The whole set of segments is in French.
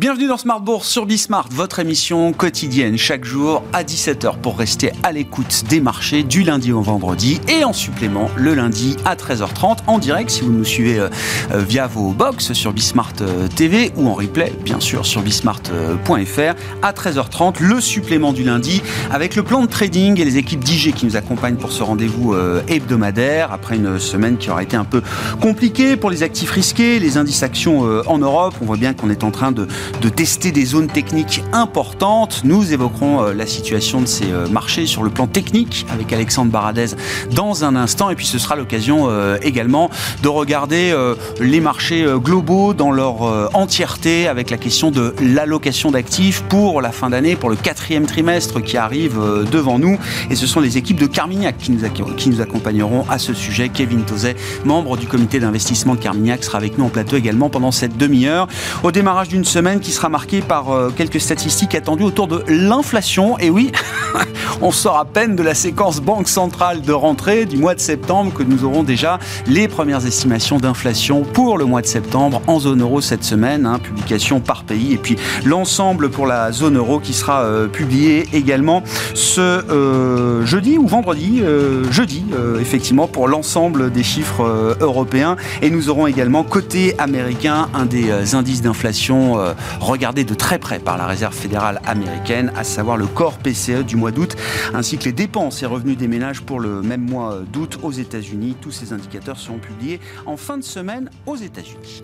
Bienvenue dans Smart Bourse sur Bismart, votre émission quotidienne chaque jour à 17h pour rester à l'écoute des marchés du lundi au vendredi et en supplément le lundi à 13h30 en direct si vous nous suivez euh, euh, via vos box sur Bismart euh, TV ou en replay bien sûr sur bismart.fr à 13h30 le supplément du lundi avec le plan de trading et les équipes d'IG qui nous accompagnent pour ce rendez-vous hebdomadaire après une semaine qui aura été un peu compliquée pour les actifs risqués, les indices actions en Europe. On voit bien qu'on est en train de de tester des zones techniques importantes. Nous évoquerons euh, la situation de ces euh, marchés sur le plan technique avec Alexandre Baradez dans un instant. Et puis ce sera l'occasion euh, également de regarder les marchés globaux dans leur entièreté avec la question de l'allocation d'actifs pour la fin d'année, pour le quatrième trimestre qui arrive devant nous. Et ce sont les équipes de Carmignac qui nous, qui nous accompagneront à ce sujet. Kevin Tozet, membre du comité d'investissement de Carmignac, sera avec nous en plateau également pendant cette demi-heure. Au démarrage d'une semaine qui sera marqué par euh, quelques statistiques attendues autour de l'inflation. Et oui, on sort à peine de la séquence banque centrale de rentrée du mois de septembre que nous aurons déjà les premières estimations d'inflation pour le mois de septembre en zone euro cette semaine, hein, publication par pays, et puis l'ensemble pour la zone euro qui sera euh, publié également ce euh, jeudi ou vendredi, jeudi effectivement pour l'ensemble des chiffres européens. Et nous aurons également côté américain un des indices d'inflation regardé de très près par la Réserve fédérale américaine, à savoir le corps PCE du mois d'août, ainsi que les dépenses et revenus des ménages pour le même mois d'août aux États-Unis. Tous ces indicateurs seront publiés en fin de semaine aux États-Unis.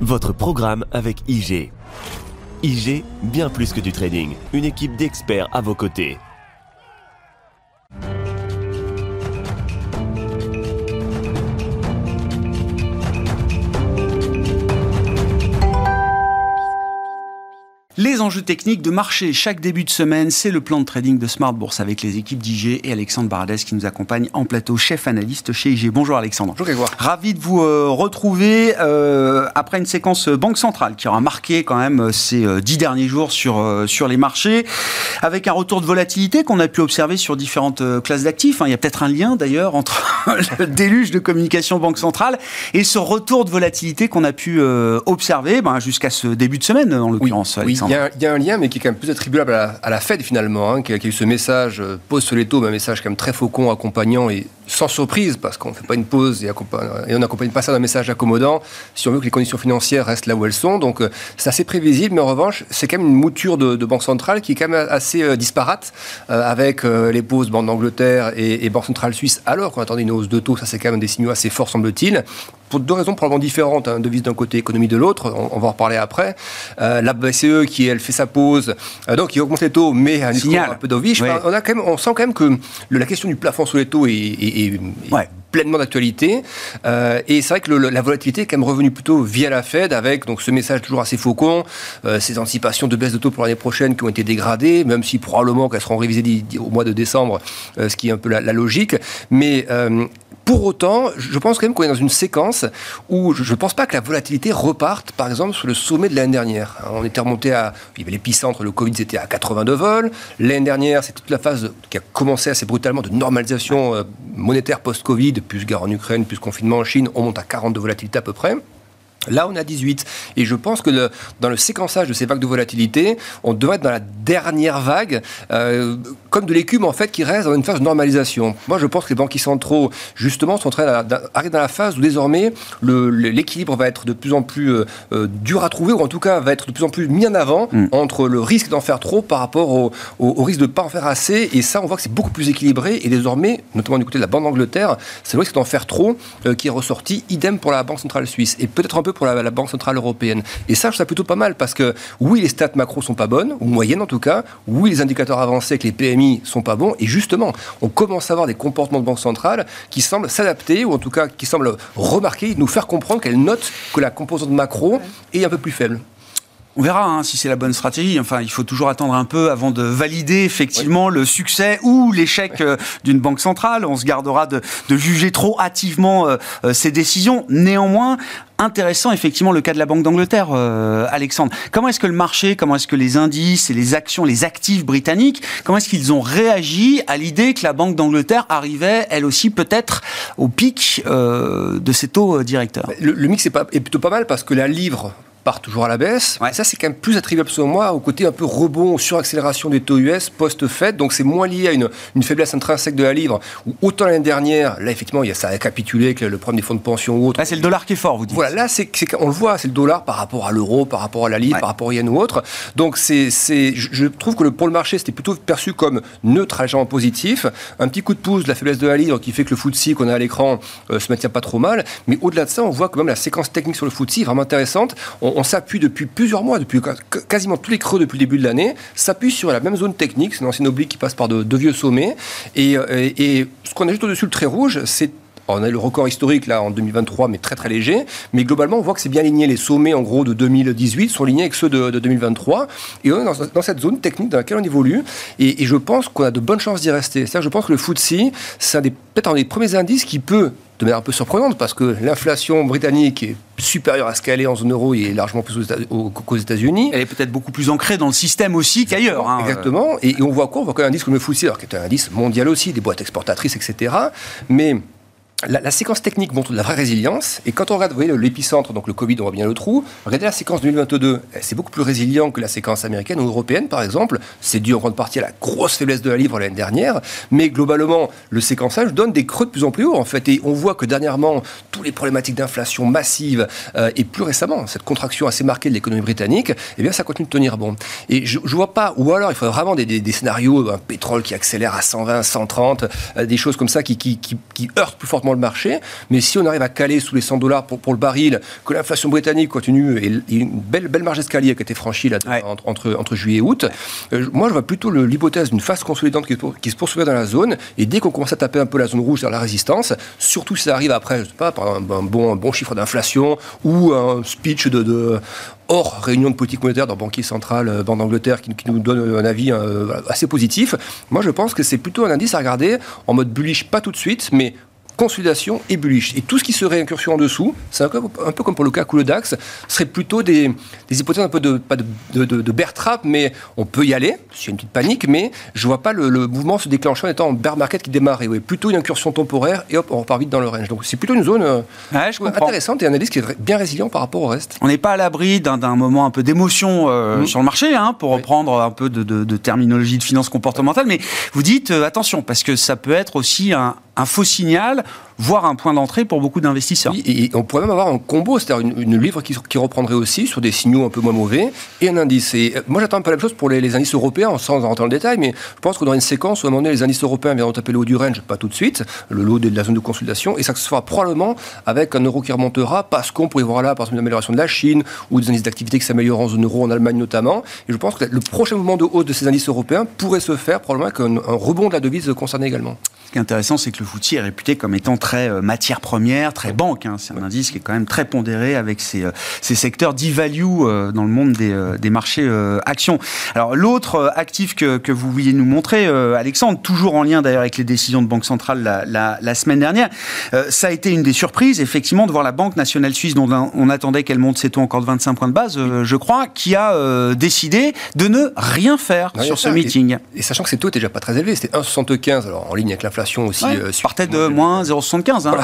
Votre programme avec IG. IG, bien plus que du trading, une équipe d'experts à vos côtés. Enjeux techniques de marché chaque début de semaine, c'est le plan de trading de Smart Bourse avec les équipes d'IG et Alexandre Baradès qui nous accompagne en plateau, chef analyste chez IG. Bonjour Alexandre. Bonjour Grégoire. Ravi de vous euh, retrouver euh, après une séquence Banque Centrale qui aura marqué quand même euh, ces dix derniers jours sur, sur les marchés, avec un retour de volatilité qu'on a pu observer sur différentes classes d'actifs. Hein. Il y a peut-être un lien d'ailleurs entre le déluge de communication Banque Centrale et ce retour de volatilité qu'on a pu observer ben, jusqu'à ce début de semaine en l'occurrence. Oui, il y, a un lien, mais qui est quand même plus attribuable à la, Fed finalement, hein, qui, a, eu ce message euh, taux, mais un message quand même très faucon, accompagnant et sans surprise, parce qu'on ne fait pas une pause et, on n'accompagne pas ça d'un message accommodant si on veut que les conditions financières restent là où elles sont. Donc euh, c'est assez prévisible, mais en revanche, c'est quand même une mouture de, banque centrale qui est quand même assez euh, disparate, avec les pauses Banque d'Angleterre et, Banque centrale suisse, alors qu'on attendait une hausse de taux, ça c'est quand même des signaux assez forts semble-t-il pour deux raisons probablement différentes, hein, devise d'un côté, économie de l'autre, on, va en reparler après. la BCE qui, elle, fait sa pause, donc il augmente les taux, mais un, un peu d'oviche. On, a quand même, on sent quand même que la question du plafond sur les taux est, e, Ué, pleinement d'actualité. Euh, et c'est vrai que la volatilité est quand même revenue plutôt via la Fed, avec donc ce message toujours assez faucon, euh, ces anticipations de baisse de taux pour l'année prochaine qui ont été dégradées, même si probablement qu'elles seront révisées au mois de décembre, euh, ce qui est un peu la, la logique. Mais pour autant, je pense quand même qu'on est dans une séquence où je ne pense pas que la volatilité reparte, par exemple, sur le sommet de l'année dernière. On était remonté à. Il y avait l'épicentre, le Covid, c'était à 82 vols. L'année dernière, c'est toute la phase qui a commencé assez brutalement de normalisation monétaire post-Covid, plus guerre en Ukraine, plus confinement en Chine. On monte à 42 volatilités à peu près. Là, on a 18. Et je pense que dans le séquençage de ces vagues de volatilité, on devrait être dans la dernière vague, euh, comme de l'écume, en fait, qui reste dans une phase de normalisation. Moi, je pense que les banquiers centraux, justement, sont en train d'arriver dans la phase où désormais l'équilibre va être de plus en plus euh, euh, dur à trouver, ou en tout cas va être de plus en plus mis en avant mm. entre le risque d'en faire trop par rapport au, risque de ne pas en faire assez. Et ça, on voit que c'est beaucoup plus équilibré. Et désormais, notamment du côté de la Banque d'Angleterre, c'est le risque d'en faire trop qui est ressorti. Idem pour la Banque centrale suisse. Et peut-être un peu pour la, Banque Centrale Européenne. Et ça, je trouve ça plutôt pas mal parce que oui, les stats macro sont pas bonnes, ou moyennes en tout cas. Oui, les indicateurs avancés avec les PMI sont pas bons. Et justement, on commence à avoir des comportements de banque centrale qui semblent s'adapter, ou en tout cas qui semblent remarquer, nous faire comprendre qu'elles notent que la composante macro est un peu plus faible. On verra hein, si c'est la bonne stratégie. Enfin, il faut toujours attendre un peu avant de valider effectivement le succès ou l'échec euh, d'une banque centrale. On se gardera de, juger trop hâtivement euh, euh, ces décisions. Néanmoins, intéressant effectivement le cas de la Banque d'Angleterre, Alexandre. Comment est-ce que le marché, comment est-ce que les indices et les actions, les actifs britanniques, comment est-ce qu'ils ont réagi à l'idée que la Banque d'Angleterre arrivait, elle aussi peut-être, au pic de ses taux directeurs? Le, mix est, pas, est plutôt pas mal parce que la livre part toujours à la baisse. Ça, c'est quand même plus attribuable selon moi au côté un peu rebond, suraccélération des taux US post-Fed. Donc c'est moins lié à une, faiblesse intrinsèque de la livre. Où autant l'année dernière, là effectivement, il y a ça a récapitulé avec le problème des fonds de pension ou autre. Là, c'est le dollar qui est fort, vous dites. Voilà, là, c'est, on le voit, c'est le dollar par rapport à l'euro, par rapport à la livre, par rapport au yen ou autre. Donc c'est, je trouve que le, pour le marché, c'était plutôt perçu comme neutre, légèrement positif. Un petit coup de pouce de la faiblesse de la livre qui fait que le FTSE qu'on a à l'écran euh, se maintient pas trop mal. Mais au-delà de ça, on voit quand même la séquence technique sur le FTSE vraiment intéressante. On, s'appuie depuis plusieurs mois, depuis quasiment tous les creux depuis le début de l'année, s'appuie sur la même zone technique. C'est une ancienne oblique qui passe par de, vieux sommets. Et, euh, ce qu'on a juste au-dessus le trait rouge, c'est on a le record historique là en 2023, mais très très léger. Mais globalement, on voit que c'est bien aligné. Les sommets en gros de 2018 sont alignés avec ceux de, 2023. Et on est dans, cette zone technique dans laquelle on évolue. Et, je pense qu'on a de bonnes chances d'y rester. C'est-à-dire, je pense que le FTSE, c'est peut-être un des premiers indices qui peut de manière un peu surprenante parce que l'inflation britannique est supérieure à ce qu'elle est en zone euro et largement plus qu'aux États-Unis. Elle est peut-être beaucoup plus ancrée dans le système aussi qu'ailleurs. Hein. Exactement. Et, on voit quoi? On voit qu'un indice comme le FTSE, alors qui est un indice mondial aussi, des boîtes exportatrices, etc. Mais la, séquence technique montre de la vraie résilience. Et quand on regarde, vous voyez, l'épicentre, donc le Covid, on voit bien le trou. Regardez la séquence 2022. Eh, c'est beaucoup plus résilient que la séquence américaine ou européenne, par exemple. C'est dû en grande partie à la grosse faiblesse de la livre l'année dernière. Mais globalement, le séquençage donne des creux de plus en plus haut, en fait. Et on voit que dernièrement, tous les problématiques d'inflation massive euh, et plus récemment, cette contraction assez marquée de l'économie britannique, eh bien, ça continue de tenir bon. Et je, je vois pas, ou alors il faudrait vraiment des, scénarios, un pétrole qui accélère à 120, 130, euh, des choses comme ça qui, qui heurtent plus fortement le marché. Mais si on arrive à caler sous les 100 dollars pour, pour le baril, que l'inflation britannique continue, et, une belle, belle marge d'escalier qui a été franchie là, entre, entre, juillet et août, euh, moi je vois plutôt l'hypothèse d'une phase consolidante qui, qui se poursuit dans la zone. Et dès qu'on commence à taper un peu la zone rouge vers la résistance, surtout si ça arrive après, je sais pas, par un, bon, un bon chiffre d'inflation ou un speech de, de hors réunion de politique monétaire dans Banquier Central, euh, Banque d'Angleterre, qui, nous donne un avis euh, assez positif. Moi, je pense que c'est plutôt un indice à regarder en mode bullish, pas tout de suite, mais consolidation et bullish. Et tout ce qui serait incursion en dessous, c'est un, peu comme pour le cas ou le DAX, serait plutôt des, hypothèses un peu de, pas de, de, de, bear trap, mais on peut y aller, s'il y a une petite panique, mais je vois pas le, mouvement se déclencher en étant en bear market qui démarre. Et plutôt une incursion temporaire et hop, on repart vite dans le range. Donc c'est plutôt une zone euh, intéressante et un indice qui est bien résilient par rapport au reste. On n'est pas à l'abri d'un moment un peu d'émotion euh, mmh. sur le marché, hein, pour reprendre un peu de, terminologie de finance comportementale, mais vous dites euh, attention, parce que ça peut être aussi un, un faux signal voire un point d'entrée pour beaucoup d'investisseurs. et on pourrait même avoir un combo, c'est-à-dire une, livre qui, reprendrait aussi sur des signaux un peu moins mauvais et un indice. Et euh, moi, j'attends un peu la même chose pour les, indices européens, sans rentrer dans le détail, mais je pense qu'on aura une séquence où à un moment donné, les indices européens viendront taper le haut du range, pas tout de suite, le lot de la zone de consultation, et ça se fera probablement avec un euro qui remontera parce qu'on pourrait voir là, par exemple, une amélioration de la Chine ou des indices d'activité qui s'améliorent en zone euro, en Allemagne notamment. Et je pense que le prochain mouvement de hausse de ces indices européens pourrait se faire probablement avec un, rebond de la devise concerné également. Ce qui est intéressant, c'est que le FTSE est réputé comme étant très euh, matière première, très banque. Hein. C'est un indice qui est quand même très pondéré avec ces, euh, ces secteurs d'e-value euh, dans le monde des, des marchés actions. Alors l'autre actif que, que, vous vouliez nous montrer, Alexandre, toujours en lien d'ailleurs avec les décisions de Banque centrale la, la, la semaine dernière, ça a été une des surprises, effectivement, de voir la Banque nationale suisse, dont on attendait qu'elle monte ses taux encore de 25 points de base, je crois, qui a décidé de ne rien faire sur ce meeting. Et, sachant que ces taux étaient déjà pas très élevés, c'était 1,75, alors en ligne avec l'inflation aussi. Ouais, euh, partait de moins 0,75. Hein,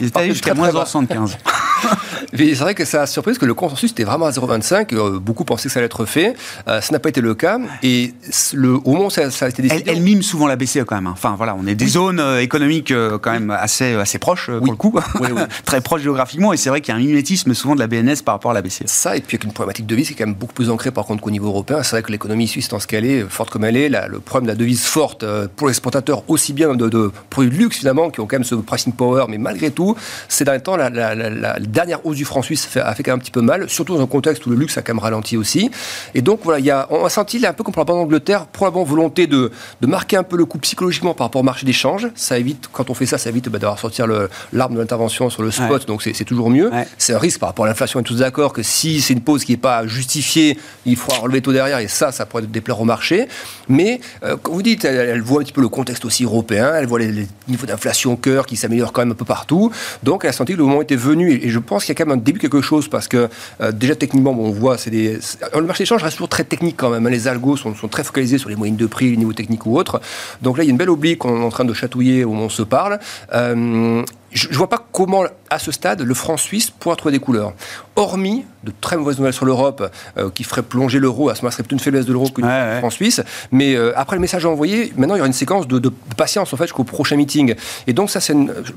Ils étaient jusqu'à moins 0,75. c'est vrai que ça a surpris que le consensus était vraiment à 0,25. Euh, beaucoup pensaient que ça allait être fait. Euh, ça n'a pas été le cas. Et le, au moment où ça, a été décidé. Elle, mime souvent la BCE quand même. Hein. Enfin voilà, on est des zones euh, économiques quand même assez, assez proches pour le coup. Très proches géographiquement. Et c'est vrai qu'il y a un mimétisme souvent de la BNS par rapport à la BCE. Ça, et puis avec une problématique de devise qui est quand même beaucoup plus ancrée par contre qu'au niveau européen. C'est vrai que l'économie suisse, dans ce qu'elle est, forte comme elle est, le problème de la devise forte pour les exportateurs, aussi bien de, de, produits de luxe finalement, qui ont quand même ce pricing power, mais malgré tout, ces derniers temps, la, la dernière hausse du franc suisse a fait quand même un petit peu mal, surtout dans un contexte où le luxe a quand même ralenti aussi. Et donc voilà, y a, on a senti un peu comme pour la Banque d'Angleterre, probablement volonté de, de, marquer un peu le coup psychologiquement par rapport au marché d'échange. Ça évite, quand on fait ça, ça évite bah, d'avoir sortir l'arme de l'intervention sur le spot, donc c'est toujours mieux. C'est un risque par rapport à l'inflation, on est tous d'accord que si c'est une pause qui n'est pas justifiée, il faudra relever taux derrière, et ça, ça pourrait déplaire au marché. Mais, euh, comme vous dites, elle, voit un petit peu le contexte aussi européen, elle voit les, niveaux d'inflation au cœur qui s'améliorent quand même un peu partout. Donc elle a senti que le moment était venu, et, et je pense qu'il y a quand même un début quelque chose parce que euh, déjà techniquement, on voit, c'est des. Le marché d'échange reste toujours très technique quand même. Hein. Les algos sont, très focalisés sur les moyennes de prix, les niveaux techniques ou autres. Donc là, il y a une belle oblique qu'on est en train de chatouiller où on se parle. Euh, je ne vois pas comment, à ce stade, le franc suisse pourra trouver des couleurs. Hormis de très mauvaises nouvelles sur l'Europe euh, qui feraient plonger l'euro, à ce moment serait plutôt une faiblesse de l'euro que du franc suisse. Mais euh, après le message envoyé, maintenant il y aura une séquence de, patience en fait jusqu'au prochain meeting. Et donc ça c'est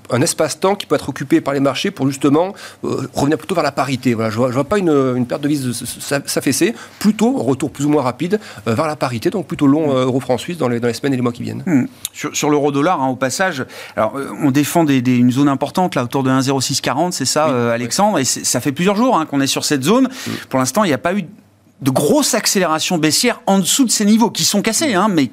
un espace-temps qui peut être occupé par les marchés pour justement euh, revenir plutôt vers la parité. Voilà, je ne vois, pas une, perte de vis s'affaisser, plutôt un retour plus ou moins rapide vers la parité, donc plutôt long euro-franc suisse dans les, dans les, semaines et les mois qui viennent. Hmm. Sur, l'euro-dollar, hein, au passage, alors on défend des, une zone importante là autour de 1,0640, c'est ça, Alexandre, et ça fait plusieurs jours hein, qu'on est sur cette zone. Mm. Pour l'instant, il n'y a pas eu de grosse accélération baissière en dessous de ces niveaux, qui sont cassés, hein, mais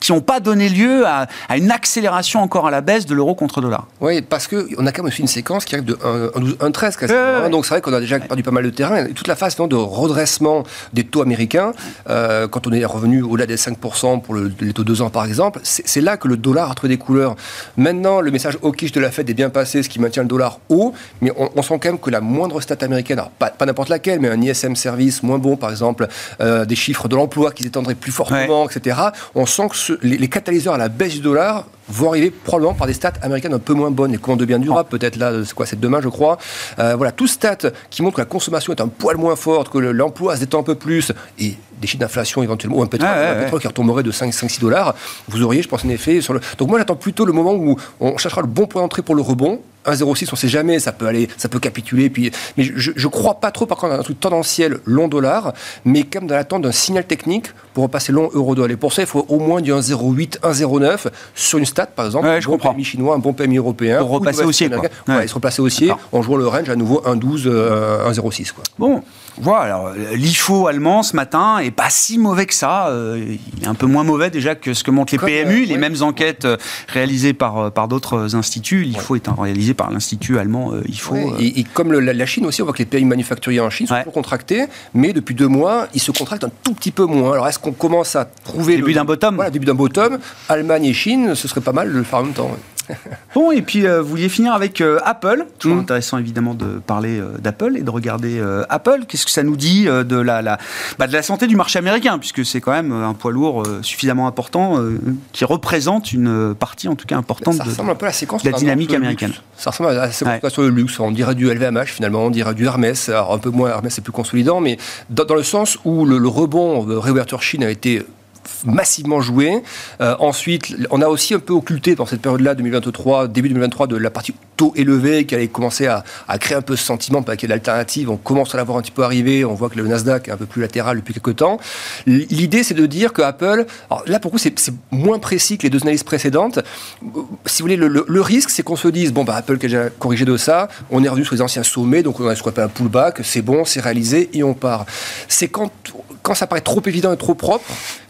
qui n'ont pas donné lieu à, une accélération encore à la baisse de l'euro contre dollar. Oui, parce qu'on a quand même aussi une séquence qui arrive de 1,13 donc c'est vrai qu'on a déjà perdu pas mal de terrain. Et toute la phase de redressement des taux américains, euh, quand on est revenu au-delà des 5% pour le, les taux 2 ans par exemple, c'est là que le dollar a trouvé des couleurs. Maintenant, le message hawkish de la Fed est bien passé, ce qui maintient le dollar haut, mais on, sent quand même que la moindre stat américaine, pas, n'importe laquelle, mais un ISM service moins bon par exemple, euh, des chiffres de l'emploi qui s'étendraient plus fortement, etc., on sent que les, catalyseurs à la baisse du dollar vont arriver probablement par des stats américaines un peu moins bonnes. Les commandes de biens durables, peut-être là, c'est quoi, c'est demain, je crois. Euh, voilà, tout stats qui montre que la consommation est un poil moins forte, que l'emploi se détend un peu plus, et des chiffres d'inflation éventuellement, ou un pétrole, qui retomberait de 5-6 dollars, vous auriez, je pense, un effet sur le. Donc moi, j'attends plutôt le moment où on cherchera le bon point d'entrée pour le rebond, 1,06, on ne sait jamais, ça peut aller, ça peut capituler. Puis, mais je ne crois pas trop, par contre, dans un truc tendanciel long dollar, mais comme dans l'attente d'un signal technique pour repasser long euro dollar. Et pour ça, il faut au moins du 1,08, 1,09 sur une stat, par exemple, un bon PMI chinois, un bon PMI européen. Pour repasser haussier. Ouais. se replacer haussier en jouant le range à nouveau 1,12, 1,06. Bon, voilà, alors l'IFO allemand ce matin est pas si mauvais que ça. Euh, il est un peu moins mauvais déjà que ce que montrent les PMU, les mêmes enquêtes euh, réalisées par, euh, par d'autres instituts. L'IFO étant réalisé par l'Institut allemand IFO. Et, comme la, Chine aussi, on voit que les PMI manufacturiers en Chine sont toujours contractés, mais depuis deux mois, ils se contractent un tout petit peu moins. Alors est-ce qu'on commence à trouver. Début d'un bottom Voilà, début d'un bottom. Allemagne et Chine, ce serait pas mal de le faire en même temps. bon, et puis euh, vous vouliez finir avec euh, Apple. Toujours mm. intéressant évidemment de parler euh, d'Apple et de regarder Apple. Qu'est-ce que ça nous dit de, la, la bah, de la santé du marché américain, puisque c'est quand même un poids lourd suffisamment important qui représente une partie en tout cas importante de, un peu la, séquence la dynamique américaine. Ça ressemble à la séquence sur le luxe. On dirait du LVMH finalement, on dirait du Hermès. Alors un peu moins Hermès, c'est plus consolidant, mais dans, le sens où le, le rebond de réouverture Chine a été massivement joué. Euh, ensuite, on a aussi un peu occulté dans cette période-là, 2023, début 2023, de la partie taux élevé qui allait commencer à, créer un peu ce sentiment qu'il y a d'alternative. On commence à l'avoir un petit peu arrivé. On voit que le Nasdaq est un peu plus latéral depuis quelques temps. L'idée, c'est de dire que Apple, alors là pour c'est moins précis que les deux analyses précédentes. Si vous voulez, le, risque, c'est qu'on se dise bon, bah, Apple qui a déjà corrigé de ça, on est revenu sur les anciens sommets, donc on a ce qu'on appelle un pullback, c'est bon, c'est réalisé et on part. C'est quand, quand ça paraît trop évident et trop propre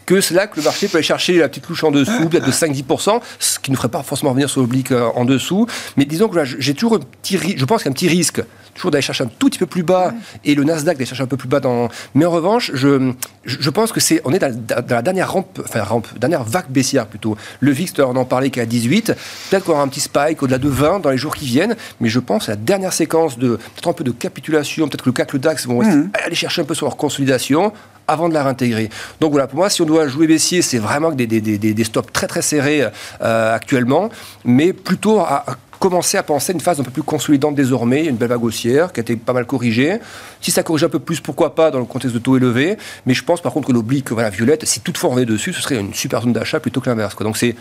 que c'est là que le marché peut aller chercher la petite louche en dessous, peut-être de 5-10%, ce qui ne ferait pas forcément revenir sur l'oblique euh, en dessous. Mais disons que j'ai toujours un petit je pense qu'il y a un petit risque toujours d'aller chercher un tout petit peu plus bas et le Nasdaq d'aller chercher un peu plus bas dans. Mais en revanche, je, je pense que c'est, on est dans, la dernière rampe, enfin rampe, dernière vague baissière plutôt. Le VIX, on en parlait qu'à 18. Peut-être qu'on aura un petit spike au-delà de 20 dans les jours qui viennent, mais je pense à la dernière séquence de peut-être un peu de capitulation, peut-être que le CAC, le DAX vont mmh. aller chercher un peu sur leur consolidation avant de la réintégrer. Donc voilà, pour moi, si on doit jouer baissier, c'est vraiment des, des, stops très très serrés euh, actuellement, mais plutôt à, commencer à penser à une phase un peu plus consolidante désormais, une belle vague haussière qui a été pas mal corrigée. Si ça corrige un peu plus, pourquoi pas dans le contexte de taux élevés, mais je pense par contre que l'oblique voilà, violette, si toutefois on est dessus, ce serait une super zone d'achat plutôt que l'inverse. Donc c'est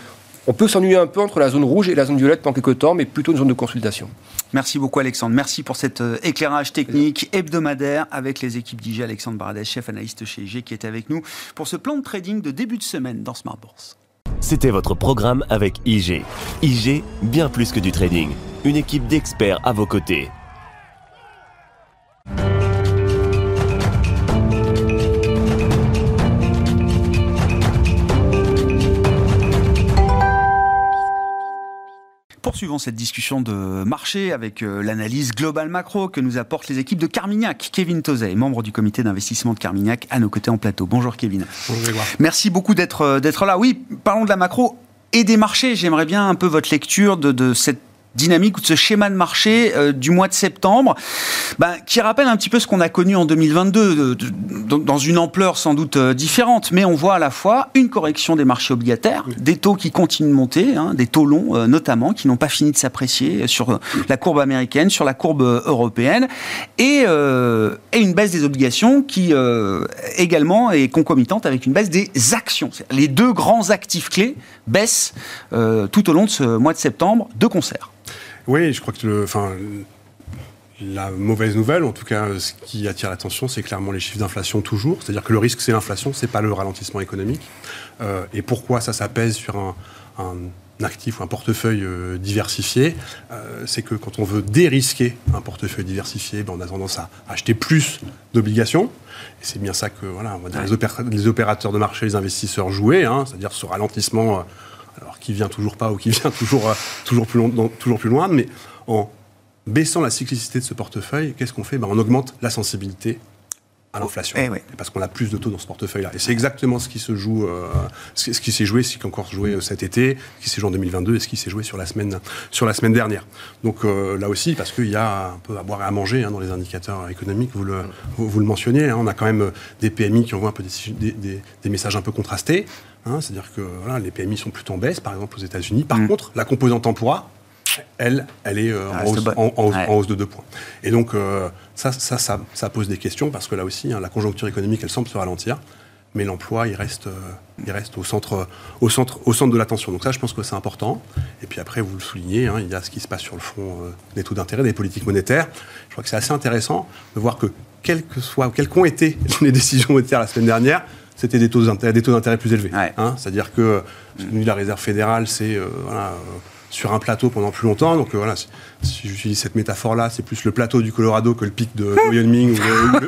on peut s'ennuyer un peu entre la zone rouge et la zone violette pendant quelques temps, mais plutôt une zone de consolidation. Merci beaucoup Alexandre. Merci pour cet euh, éclairage technique hebdomadaire avec les équipes d'IG. Alexandre Baradès, chef analyste chez IG, qui est avec nous pour ce plan de trading de début de semaine dans Smart Bourse. C'était votre programme avec IG. IG, bien plus que du trading. Une équipe d'experts à vos côtés. Poursuivons cette discussion de marché avec euh, l'analyse globale macro que nous apportent les équipes de Carmignac. Kevin Tozet, membre du comité d'investissement de Carmignac, à nos côtés en plateau. Bonjour Kevin. Bonjour Merci beaucoup d'être là. Oui, parlons de la macro et des marchés. J'aimerais bien un peu votre lecture de, cette dynamique ou de ce schéma de marché euh, du mois de septembre, bah, qui rappelle un petit peu ce qu'on a connu en 2022, dans une ampleur sans doute euh, différente, mais on voit à la fois une correction des marchés obligataires, des taux qui continuent de monter, hein, des taux longs euh, notamment, qui n'ont pas fini de s'apprécier sur la courbe américaine, sur la courbe européenne, et, et une baisse des obligations qui également est concomitante avec une baisse des actions. Les deux grands actifs clés baissent tout au long de ce mois de septembre de concert. Oui, je crois que le, enfin, la mauvaise nouvelle, en tout cas, ce qui attire l'attention, c'est clairement les chiffres d'inflation toujours. C'est-à-dire que le risque, c'est l'inflation, c'est pas le ralentissement économique. Euh, et pourquoi ça, pèse sur un, actif ou un portefeuille euh, diversifié euh, C'est que quand on veut dérisquer un portefeuille diversifié, ben, on a tendance à acheter plus d'obligations. Et c'est bien ça que voilà, on va les, opérateurs de marché, les investisseurs jouaient, hein, c'est-à-dire ce ralentissement alors qui vient toujours pas ou qui vient toujours, euh, toujours, plus, long, toujours plus loin, mais en baissant la cyclicité de ce portefeuille, qu'est-ce qu'on fait? Ben, On augmente la sensibilité à l'inflation. Eh Parce qu'on a plus de taux dans ce portefeuille-là. Et c'est exactement ce qui se joue, euh, ce qui s'est joué, ce qui a encore joué euh, cet été, ce qui s'est joué en 2022 et ce qui s'est joué sur la semaine, sur la semaine dernière. Donc là aussi, parce qu'il y a un peu à boire et à manger hein, dans les indicateurs économiques, vous le, vous, le mentionniez, hein, on a quand même des PMI qui envoient un peu des, des, des messages un peu contrastés. Hein, c'est-à-dire que les PMI sont plutôt en baisse, par exemple aux États-Unis. Par mm. contre, la composante temporaire, elle, elle est euh, en, hausse, de 2 points. Et donc, euh, ça, ça, ça, pose des questions parce que là aussi, hein, la conjoncture économique, elle semble se ralentir, mais l'emploi, il reste, euh, il reste au, centre, au, centre, au centre de l'attention. Donc ça, je pense que c'est important. Et puis après, vous le soulignez, hein, il y a ce qui se passe sur le front des taux d'intérêt, des politiques monétaires. Je crois que c'est assez intéressant de voir que, quelles que soient, quelles qu'ont été les décisions monétaires la semaine dernière, c'était des taux d'intérêt plus élevés. Hein. C'est-à-dire que la réserve fédérale, c'est voilà, sur un plateau pendant plus longtemps. Donc euh, voilà, si, j'utilise cette métaphore-là, c'est plus le plateau du Colorado que le pic de Wyoming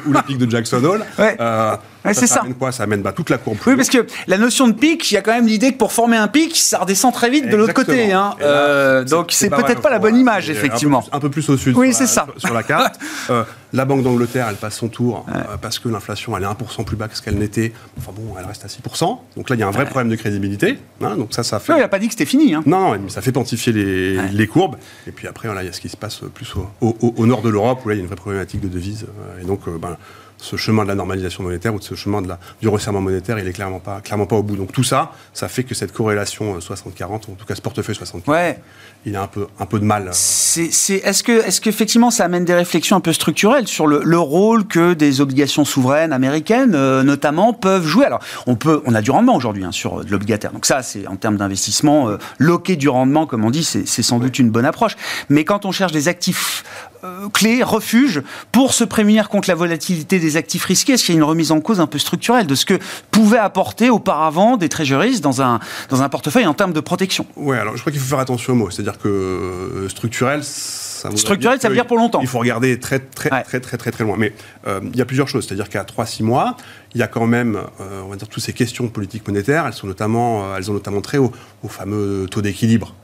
ou, le, pic de Jackson Hole. Euh, c'est ça. amène quoi? Ça amène bah, toute la courbe. Oui, parce que la notion de pic, il y a quand même l'idée que pour former un pic, ça redescend très vite de l'autre côté. Hein. Euh, donc c'est peut-être pas la bonne image, effectivement. Un peu, plus, au sud. Oui, c'est ça. Sur, la carte. la Banque d'Angleterre, elle passe son tour parce que l'inflation, elle est 1% plus bas que ce qu'elle n'était. Enfin bon, elle reste à 6%. Donc là, il y a un vrai problème de crédibilité. Hein. donc ça, ça fait. il n'a pas dit que c'était fini. Hein. Non, mais ça fait pontifier les les, courbes. Et puis après, il ce qui se passe plus au, nord de l'Europe, où là, il y a une vraie problématique de devise. Euh, et donc, euh, ben, ce chemin de la normalisation monétaire ou de ce chemin de la, du resserrement monétaire, il est clairement pas, clairement pas au bout. Donc tout ça, ça fait que cette corrélation 60-40, euh, en tout cas ce portefeuille 60 ouais. il a un peu, un peu de mal. Est-ce que, est-ce qu'effectivement ça amène des réflexions un peu structurelles sur le, rôle que des obligations souveraines américaines, euh, notamment, peuvent jouer? Alors, on peut, on a du rendement aujourd'hui hein, sur de l'obligataire. Donc ça, c'est en termes d'investissement, euh, loquer du rendement, comme on dit, c'est, sans doute une bonne approche. Mais quand on cherche des actifs euh, clé, refuge pour se prémunir contre la volatilité des actifs risqués Est-ce qu'il y a une remise en cause un peu structurelle de ce que pouvaient apporter auparavant des treasuries dans un, dans un portefeuille en termes de protection? Oui, alors je crois qu'il faut faire attention aux mots. C'est-à-dire que euh, structurel, ça Structurel, ça veut dire pour longtemps. Il faut regarder très, très, très, très, très, très, loin. Mais euh, il y a plusieurs choses. C'est-à-dire qu'à 3-6 mois, il y a quand même, on va dire, toutes ces questions politiques monétaires, elles, sont notamment, elles ont notamment trait au, au fameux taux d'équilibre.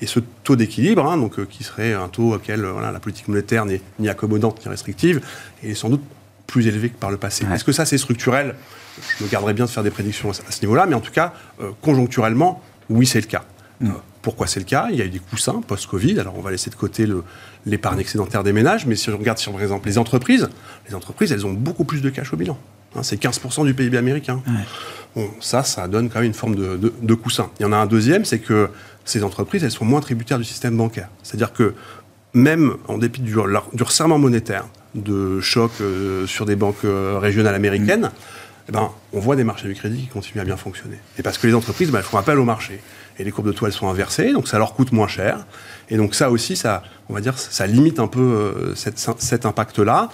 Et ce taux d'équilibre, hein, donc, euh, qui serait un taux auquel euh, la politique monétaire n'est ni accommodante ni restrictive, est sans doute plus élevé que par le passé. Est-ce que ça, c'est structurel? Je me garderais bien de faire des prédictions à ce niveau-là, mais en tout cas, euh, conjoncturellement, oui, c'est le cas. Mm. pourquoi c'est le cas? Il y a eu des coussins post-Covid. Alors, on va laisser de côté l'épargne excédentaire des ménages, mais si on regarde, sur, par exemple, les entreprises, les entreprises, elles ont beaucoup plus de cash au bilan. Hein, c'est 15% du PIB américain. Bon, ça, ça donne quand même une forme de, de coussin. Il y en a un deuxième, c'est que ces entreprises, elles sont moins tributaires du système bancaire. C'est-à-dire que même en dépit du, du resserrement monétaire, de chocs euh, sur des banques euh, régionales américaines, eh ben, on voit des marchés du crédit qui continuent à bien fonctionner. Et parce que les entreprises, ben, elles font appel au marché. Et les courbes de taux, elles sont inversées, donc ça leur coûte moins cher. Et donc ça aussi, ça, on va dire, ça limite un peu euh, cet impact-là.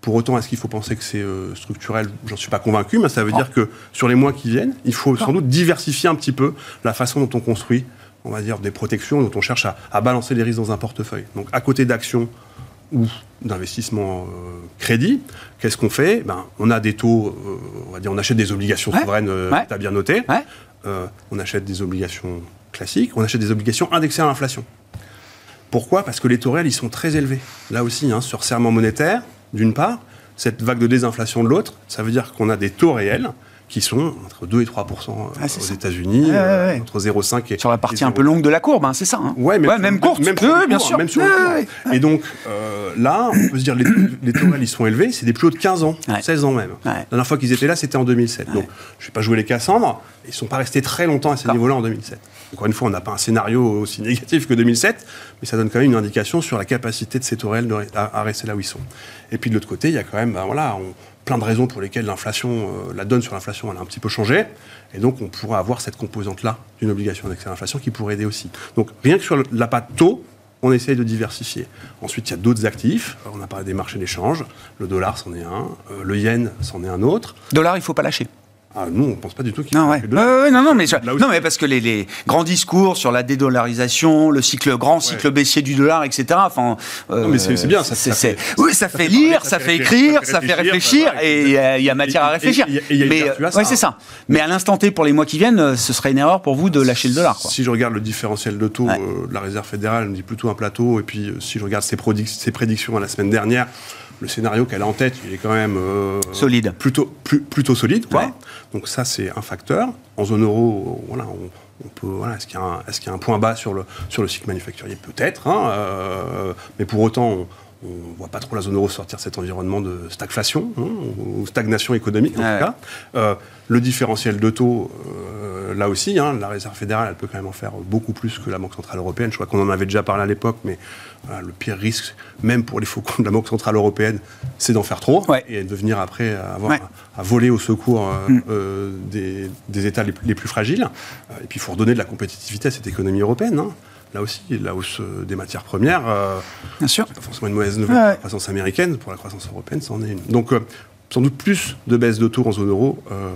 Pour autant, est-ce qu'il faut penser que c'est structurel? J'en suis pas convaincu, mais ça veut dire que sur les mois qui viennent, il faut sans doute diversifier un petit peu la façon dont on construit on va dire, des protections dont on cherche à, balancer les risques dans un portefeuille. Donc, à côté d'actions ou d'investissement euh, crédit, qu'est-ce qu'on fait? Ben, On a des taux, euh, on va dire, on achète des obligations souveraines, euh, tu as bien noté. on achète des obligations classiques, on achète des obligations indexées à l'inflation. Pourquoi? Parce que les taux réels, ils sont très élevés. Là aussi, hein, sur serment monétaire, d'une part, cette vague de désinflation de l'autre, ça veut dire qu'on a des taux réels qui sont entre 2 et 3 Ah, aux c'est ça. États-Unis, Ouais, ouais, euh, ouais. entre 0,5 et Sur la partie un peu 0,5. longue de la courbe, hein, c'est ça. hein. Ouais, même, même courte. Même sur Oui, le bien cours, sûr. Même sur Ouais, ouais. Et donc, euh, là, on peut se dire, les, les taux ils sont élevés, c'est des plus hauts de 15 ans, Ouais. 16 ans même. Ouais. La dernière fois qu'ils étaient là, c'était en 2007. Donc, je ne vais pas jouer les Cassandres, ils ne sont pas restés très longtemps à ces niveaux-là en 2007. Encore une fois, on n'a pas un scénario aussi négatif que 2007, mais ça donne quand même une indication sur la capacité de ces taux réels de re- à, à rester là où ils sont. Et puis de l'autre côté, il y a quand même ben, voilà, on- plein de raisons pour lesquelles l'inflation, euh, la donne sur l'inflation, elle a un petit peu changé. Et donc, on pourrait avoir cette composante-là d'une obligation à l'inflation qui pourrait aider aussi. Donc, rien que sur la patte taux, on essaye de diversifier. Ensuite, il y a d'autres actifs. On a parlé des marchés d'échange. Le dollar, c'en est un. Euh, le yen, c'en est un autre. Dollar, il faut pas lâcher. Ah, nous, on ne pense pas du tout qu'il Non, ouais. non, non, mais, non, parce que les, les grands discours sur la dédollarisation, le cycle grand cycle baissier du dollar, etc. Enfin, euh, Non, mais c'est- bien, ça- fait- oui, ça, fait lire, ça, fait écrire, ça fait réfléchir, et il y a- il y, a matière à et- réfléchir. et- et mais euh, ouais, c'est hein. ça. Mais à l'instant T, pour les mois qui viennent, ce serait une erreur pour vous de lâcher le dollar. Quoi. Si je regarde le différentiel de taux euh, de la Réserve fédérale, elle me dit plutôt un plateau. Et puis, euh, si je regarde ses prédictions à la semaine dernière, le scénario qu'elle a en tête, il est quand même euh, Solide. Plutôt, plus- plutôt solide. quoi. Ouais. Donc ça, c'est un facteur. En zone euro, voilà, on, on peut. Voilà, est-ce qu'il y, a un- est-ce qu'il y a un point bas sur le sur le cycle manufacturier? Peut-être. hein, euh, mais pour autant. on, on voit pas trop la zone euro sortir de cet environnement de stagflation, hein, ou stagnation économique en tout cas. Euh, le différentiel de taux, euh, là aussi, hein, la Réserve fédérale, elle peut quand même en faire beaucoup plus que la Banque centrale européenne. Je crois qu'on en avait déjà parlé à l'époque, mais voilà, le pire risque, même pour les faucons de la Banque centrale européenne, c'est d'en faire trop Ouais. et de venir après avoir Ouais. à, à voler au secours euh, Mm. euh, des, des États les, les plus fragiles. Euh, et puis, il faut redonner de la compétitivité à cette économie européenne. hein. Là aussi, la hausse euh, des matières premières. euh, Bien sûr. pas forcément une mauvaise nouvelle pour la croissance américaine, pour la croissance européenne, c'en est une. Donc, euh, sans doute plus de baisse de taux en zone euro euh,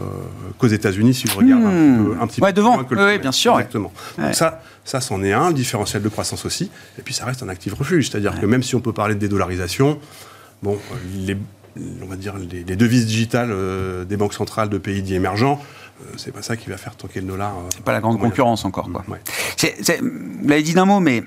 qu'aux États-Unis, si je regarde un Hmm. petit peu, un petit Ouais, peu devant. que le trimestre. bien sûr. Exactement. Ouais. Donc ça, ça c'en est un, le différentiel de croissance aussi. Et puis, ça reste un actif refuge. C'est-à-dire que même si on peut parler de dédollarisation, bon, les, on va dire les, les devises digitales euh, des banques centrales de pays dits émergents, c'est pas ça qui va faire tanker le dollar. euh, C'est pas la grande concurrence encore. Quoi. Ouais. Vous l'avez dit d'un mot, mais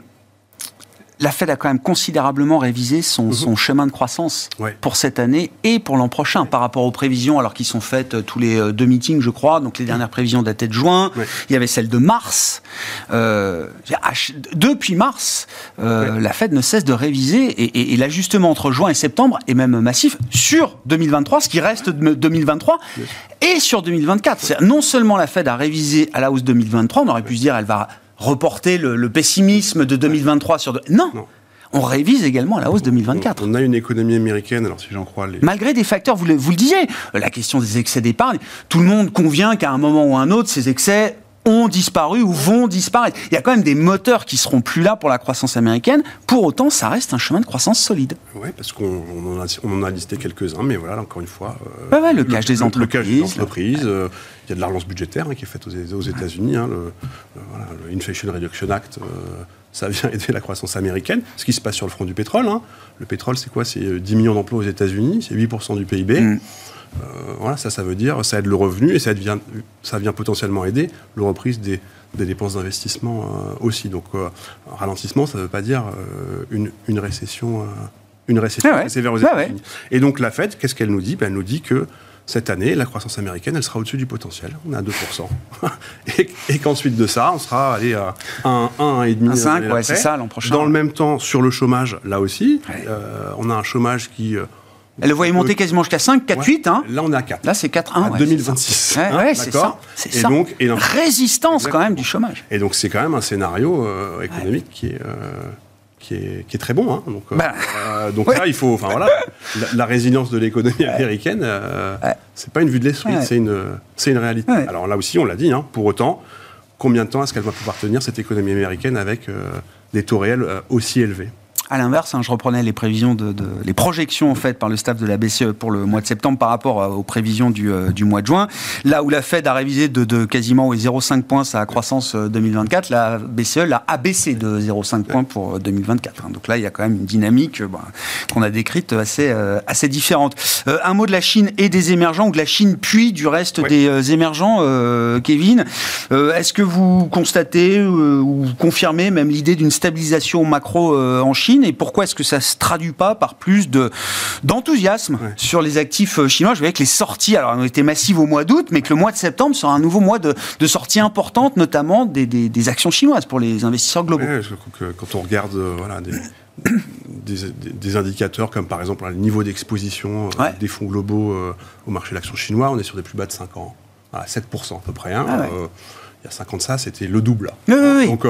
la Fed a quand même considérablement révisé son, son chemin de croissance Mhm. Ouais. pour cette année et pour l'an prochain par rapport aux prévisions, alors qu'ils sont faites euh, tous les euh, deux meetings, je crois. Donc les dernières prévisions dataient de juin. Ouais. Il y avait celle de mars. Euh, depuis mars, euh, la Fed ne cesse de réviser et, et- et l'ajustement entre juin et septembre est même massif sur 2023, ce qui reste de 2023, et sur 2024. C'est- Non seulement la Fed a révisé à la hausse 2023, on aurait pu se dire elle va reporter le, le pessimisme de 2023 sur... de- Non, Non. on révise également à la hausse 2024. On, a une économie américaine, alors si j'en crois les, Malgré des facteurs, vous le, vous le disiez, la question des excès d'épargne, tout le monde convient qu'à un moment ou un autre, ces excès ont disparu ou vont disparaître. Il y a quand même des moteurs qui seront plus là pour la croissance américaine. Pour autant, ça reste un chemin de croissance solide. Oui, parce qu'on on en, a, on en a listé quelques-uns, mais voilà, encore une fois. euh, Ouais, ouais, le cash des Le cash des entreprises. entreprises. euh, Il y a de la relance budgétaire hein, qui est faite aux, aux États-Unis. hein, le, le- voilà, le Inflation Reduction Act, euh, ça vient aider la croissance américaine. Ce qui se passe sur le front du pétrole. hein. Le pétrole, c'est quoi? C'est euh, 10 millions d'emplois aux États-Unis, c'est 8% du PIB. Mm. Euh, voilà, ça, ça veut dire, ça aide le revenu et ça, devient, ça vient potentiellement aider le reprise des, des dépenses d'investissement euh, aussi. Donc, euh, un ralentissement, ça ne veut pas dire une, une récession, une récession Ah ouais. sévère aux Ah États-Unis. Et donc, la Fed, qu'est-ce qu'elle nous dit? Ben, Elle nous dit que cette année, la croissance américaine, elle sera au-dessus du potentiel. On est à 2%. et et qu'ensuite de ça, on sera allé à 1, 1, 1,5. 1,5, l'année ouais, d'après. c'est ça, l'an prochain. Dans le même temps, sur le chômage, là aussi, euh, on a un chômage qui. euh, Elle le voyait monter quasiment jusqu'à 5, 4, Ouais. 8. Hein. Là, on est à 4. Là, c'est 4, 1. à 2026. Ouais, hein, c'est ça. et ça. Donc, et donc- Résistance quand même du chômage. et donc, c'est quand même un scénario euh, économique qui est. euh, qui est, qui est très bon. hein. Donc, euh, Bah, euh, donc là, il faut. Enfin voilà, la, la résilience de l'économie américaine, c'est pas une vue de l'esprit, c'est une, c'est une réalité. Alors là aussi, on l'a dit. hein, pour autant, combien de temps est-ce qu'elle va pouvoir tenir cette économie américaine avec des taux réels aussi élevés? À l'inverse, hein, je reprenais les prévisions de, de- les projections faites par le staff de la BCE pour le mois de septembre par rapport euh, aux prévisions du, euh, du mois de juin. Là où la Fed a révisé de, de quasiment oui, 0,5 points sa croissance euh, 2024, la BCE l'a abaissé de 0,5 points pour euh, 2024. hein. Donc là, il y a quand même une dynamique euh, bah, qu'on a décrite assez, euh, assez différente. Euh, un mot de la Chine et des émergents, ou de la Chine puis du reste des euh, émergents, euh, Kevin. Euh, Est-ce que vous constatez euh, ou confirmez même l'idée d'une stabilisation macro euh, en Chine? Chine et pourquoi est-ce que ça se traduit pas par plus de d'enthousiasme sur les actifs chinois? Je voyais que les sorties, alors elles ont été massives au mois d'août, mais que le mois de septembre sera un nouveau mois de, de sorties importantes, notamment des, des, des, actions chinoises pour les investisseurs globaux. je trouve que quand on regarde voilà, des, des, des, indicateurs comme par exemple le niveau d'exposition euh, des fonds globaux euh, au marché de l'action chinois, on est sur des plus bas de 5 ans, à 7% à peu près. Hein. Ah euh, il y a 5 ans de ça, c'était le double. Donc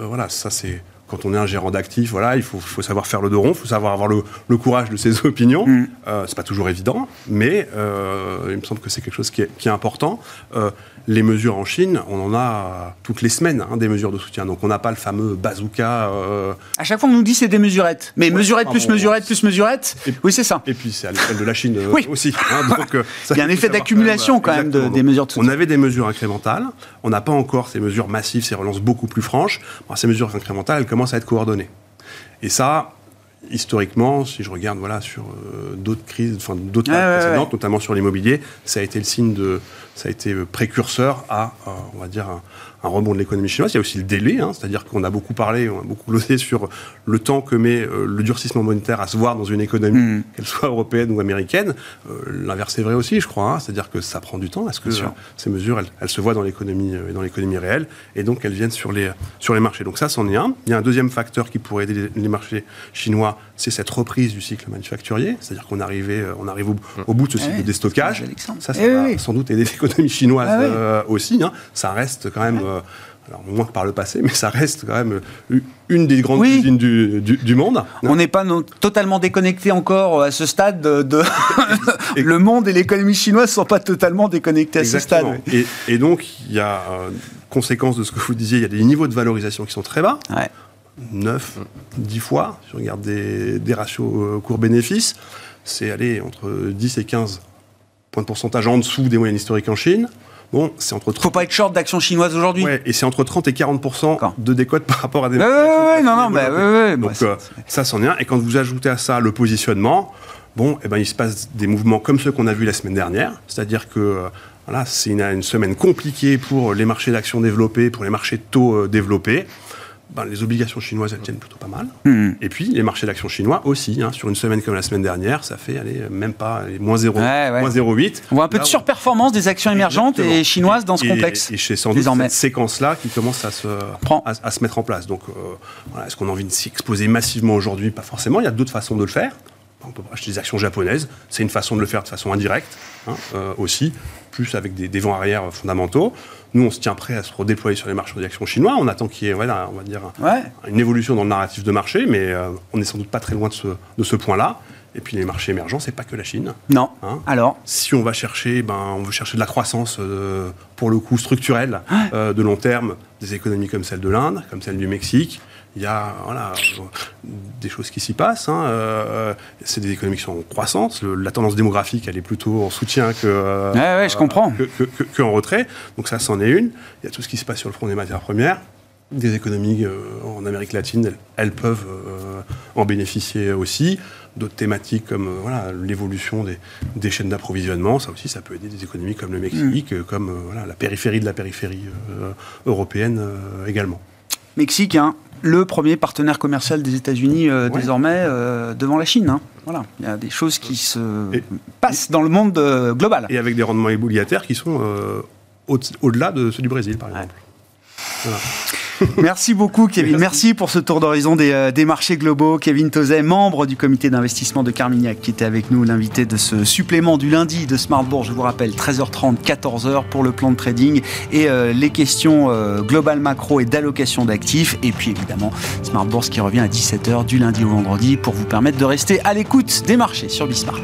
voilà, ça c'est quand on est un gérant d'actifs, voilà, il faut, faut, savoir faire le dos rond, il faut savoir avoir le, le, courage de ses opinions. Mm. Euh, c'est pas toujours évident, mais euh, il me semble que c'est quelque chose qui est, qui est important. Euh, les mesures en Chine, on en a toutes les semaines hein, des mesures de soutien. Donc on n'a pas le fameux bazooka. Euh... À chaque fois on nous dit c'est des mesurettes, mais mesurettes plus mesurettes plus mesurettes. oui c'est ça. Et puis c'est à l'échelle de la Chine aussi. Hein, donc, il y a un effet d'accumulation quand même, de, des mesures de soutien. On avait des mesures incrémentales. On n'a pas encore ces mesures massives, ces relances beaucoup plus franches. ces mesures incrémentales, elles commencent à être coordonnées. Et ça, historiquement, si je regarde voilà, sur euh, d'autres crises, enfin d'autres précédentes, notamment sur l'immobilier, ça a été le signe de, ça a été précurseur à, euh, on va dire, un, un rebond de l'économie chinoise. Il y a aussi le délai, hein, c'est-à-dire qu'on a beaucoup parlé, on a beaucoup glosé sur le temps que met euh, le durcissement monétaire à se voir dans une économie, mm. qu'elle soit européenne ou américaine. Euh, l'inverse est vrai aussi, je crois. Hein. c'est-à-dire que ça prend du temps. Est-ce que euh, ces mesures, elles, se voient dans l'économie, dans l'économie réelle, et donc elles viennent sur les sur les marchés. Donc ça, c'en est un. Il y a un deuxième facteur qui pourrait aider les, marchés chinois, c'est cette reprise du cycle manufacturier, c'est-à-dire qu'on arrivait, on arrive au, bout de ce cycle ah de déstockage. Ça, ça eh va sans doute aider l'économie chinoise ah aussi. Hein. Ça reste quand même euh, alors moins que par le passé, mais ça reste quand même une des grandes usines du, monde. On n'est pas totalement déconnecté encore à ce stade. De, le monde et l'économie chinoise ne sont pas totalement déconnectés à ce stade. Et, donc, il y a, euh, conséquence de ce que vous disiez, il y a des niveaux de valorisation qui sont très bas. 9, 10 fois, si on regarde des, ratios euh, cours-bénéfices, c'est aller entre 10 et 15 points de pourcentage en dessous des moyennes historiques en Chine. Bon, c'est entre. Faut pas être short d'actions chinoises aujourd'hui. Ouais, et c'est entre 30 et 40 de décote par rapport à des. Ouais, ouais, non, non, bah, ouais, Donc euh, ça, c'en est un. Et quand vous ajoutez à ça le positionnement, bon, eh ben, il se passe des mouvements comme ceux qu'on a vus la semaine dernière. C'est-à-dire que euh, voilà, c'est une, une, semaine compliquée pour les marchés d'actions développés, pour les marchés de taux développés. Ben, les obligations chinoises, elles tiennent plutôt pas mal. Hmm. Et puis, les marchés d'actions chinois aussi. Hein, sur une semaine comme la semaine dernière, ça fait allez, même pas moins 0,8. On voit un peu de surperformance des actions émergentes et chinoises dans ce complexe. Et, chez sans doute cette séquence-là qui commence à se, à, se mettre en place. Donc, euh, voilà, est-ce qu'on a envie de s'y exposer massivement aujourd'hui? Pas forcément. Il y a d'autres façons de le faire. On peut acheter des actions japonaises. C'est une façon de le faire de façon indirecte hein, euh, aussi, plus avec des, des vents arrière fondamentaux. Nous, on se tient prêt à se redéployer sur les marchés d'actions chinois. On attend qu'il y ait, voilà, on va dire, une évolution dans le narratif de marché, mais euh, on n'est sans doute pas très loin de ce, de ce point-là. Et puis les marchés émergents, c'est pas que la Chine. Non. Hein. Alors Si on va chercher, ben, on veut chercher de la croissance, euh, pour le coup, structurelle, de long terme, des économies comme celle de l'Inde, comme celle du Mexique, il y a voilà, des choses qui s'y passent. Hein. Euh, c'est des économies qui sont croissantes. la tendance démographique, elle est plutôt en soutien que, ouais, je comprends. que, que, en retrait. Donc ça, c'en est une. Il y a tout ce qui se passe sur le front des matières premières. Des économies euh, en Amérique latine, elles, peuvent euh, en bénéficier aussi. D'autres thématiques comme voilà, l'évolution des, des, chaînes d'approvisionnement, ça aussi, ça peut aider des économies comme le Mexique, mm. comme voilà, la périphérie de la périphérie européenne également. Mexique, hein, le premier partenaire commercial des États-Unis euh, désormais euh, devant la Chine. Hein. Voilà, il y a des choses qui se passent dans le monde euh, global. Et avec des rendements ébouillataires qui sont au-delà de ceux du Brésil, par exemple. Voilà. Merci beaucoup, Kevin. Merci. pour ce tour d'horizon des, euh, des, marchés globaux. Kevin Tozet, membre du comité d'investissement de Carmignac, qui était avec nous, l'invité de ce supplément du lundi de Smart Bourse. Je vous rappelle, 13h30, 14h pour le plan de trading et euh, les questions euh, global macro et d'allocation d'actifs. Et puis évidemment, Smart Bourse qui revient à 17h du lundi au vendredi pour vous permettre de rester à l'écoute des marchés sur Bismart.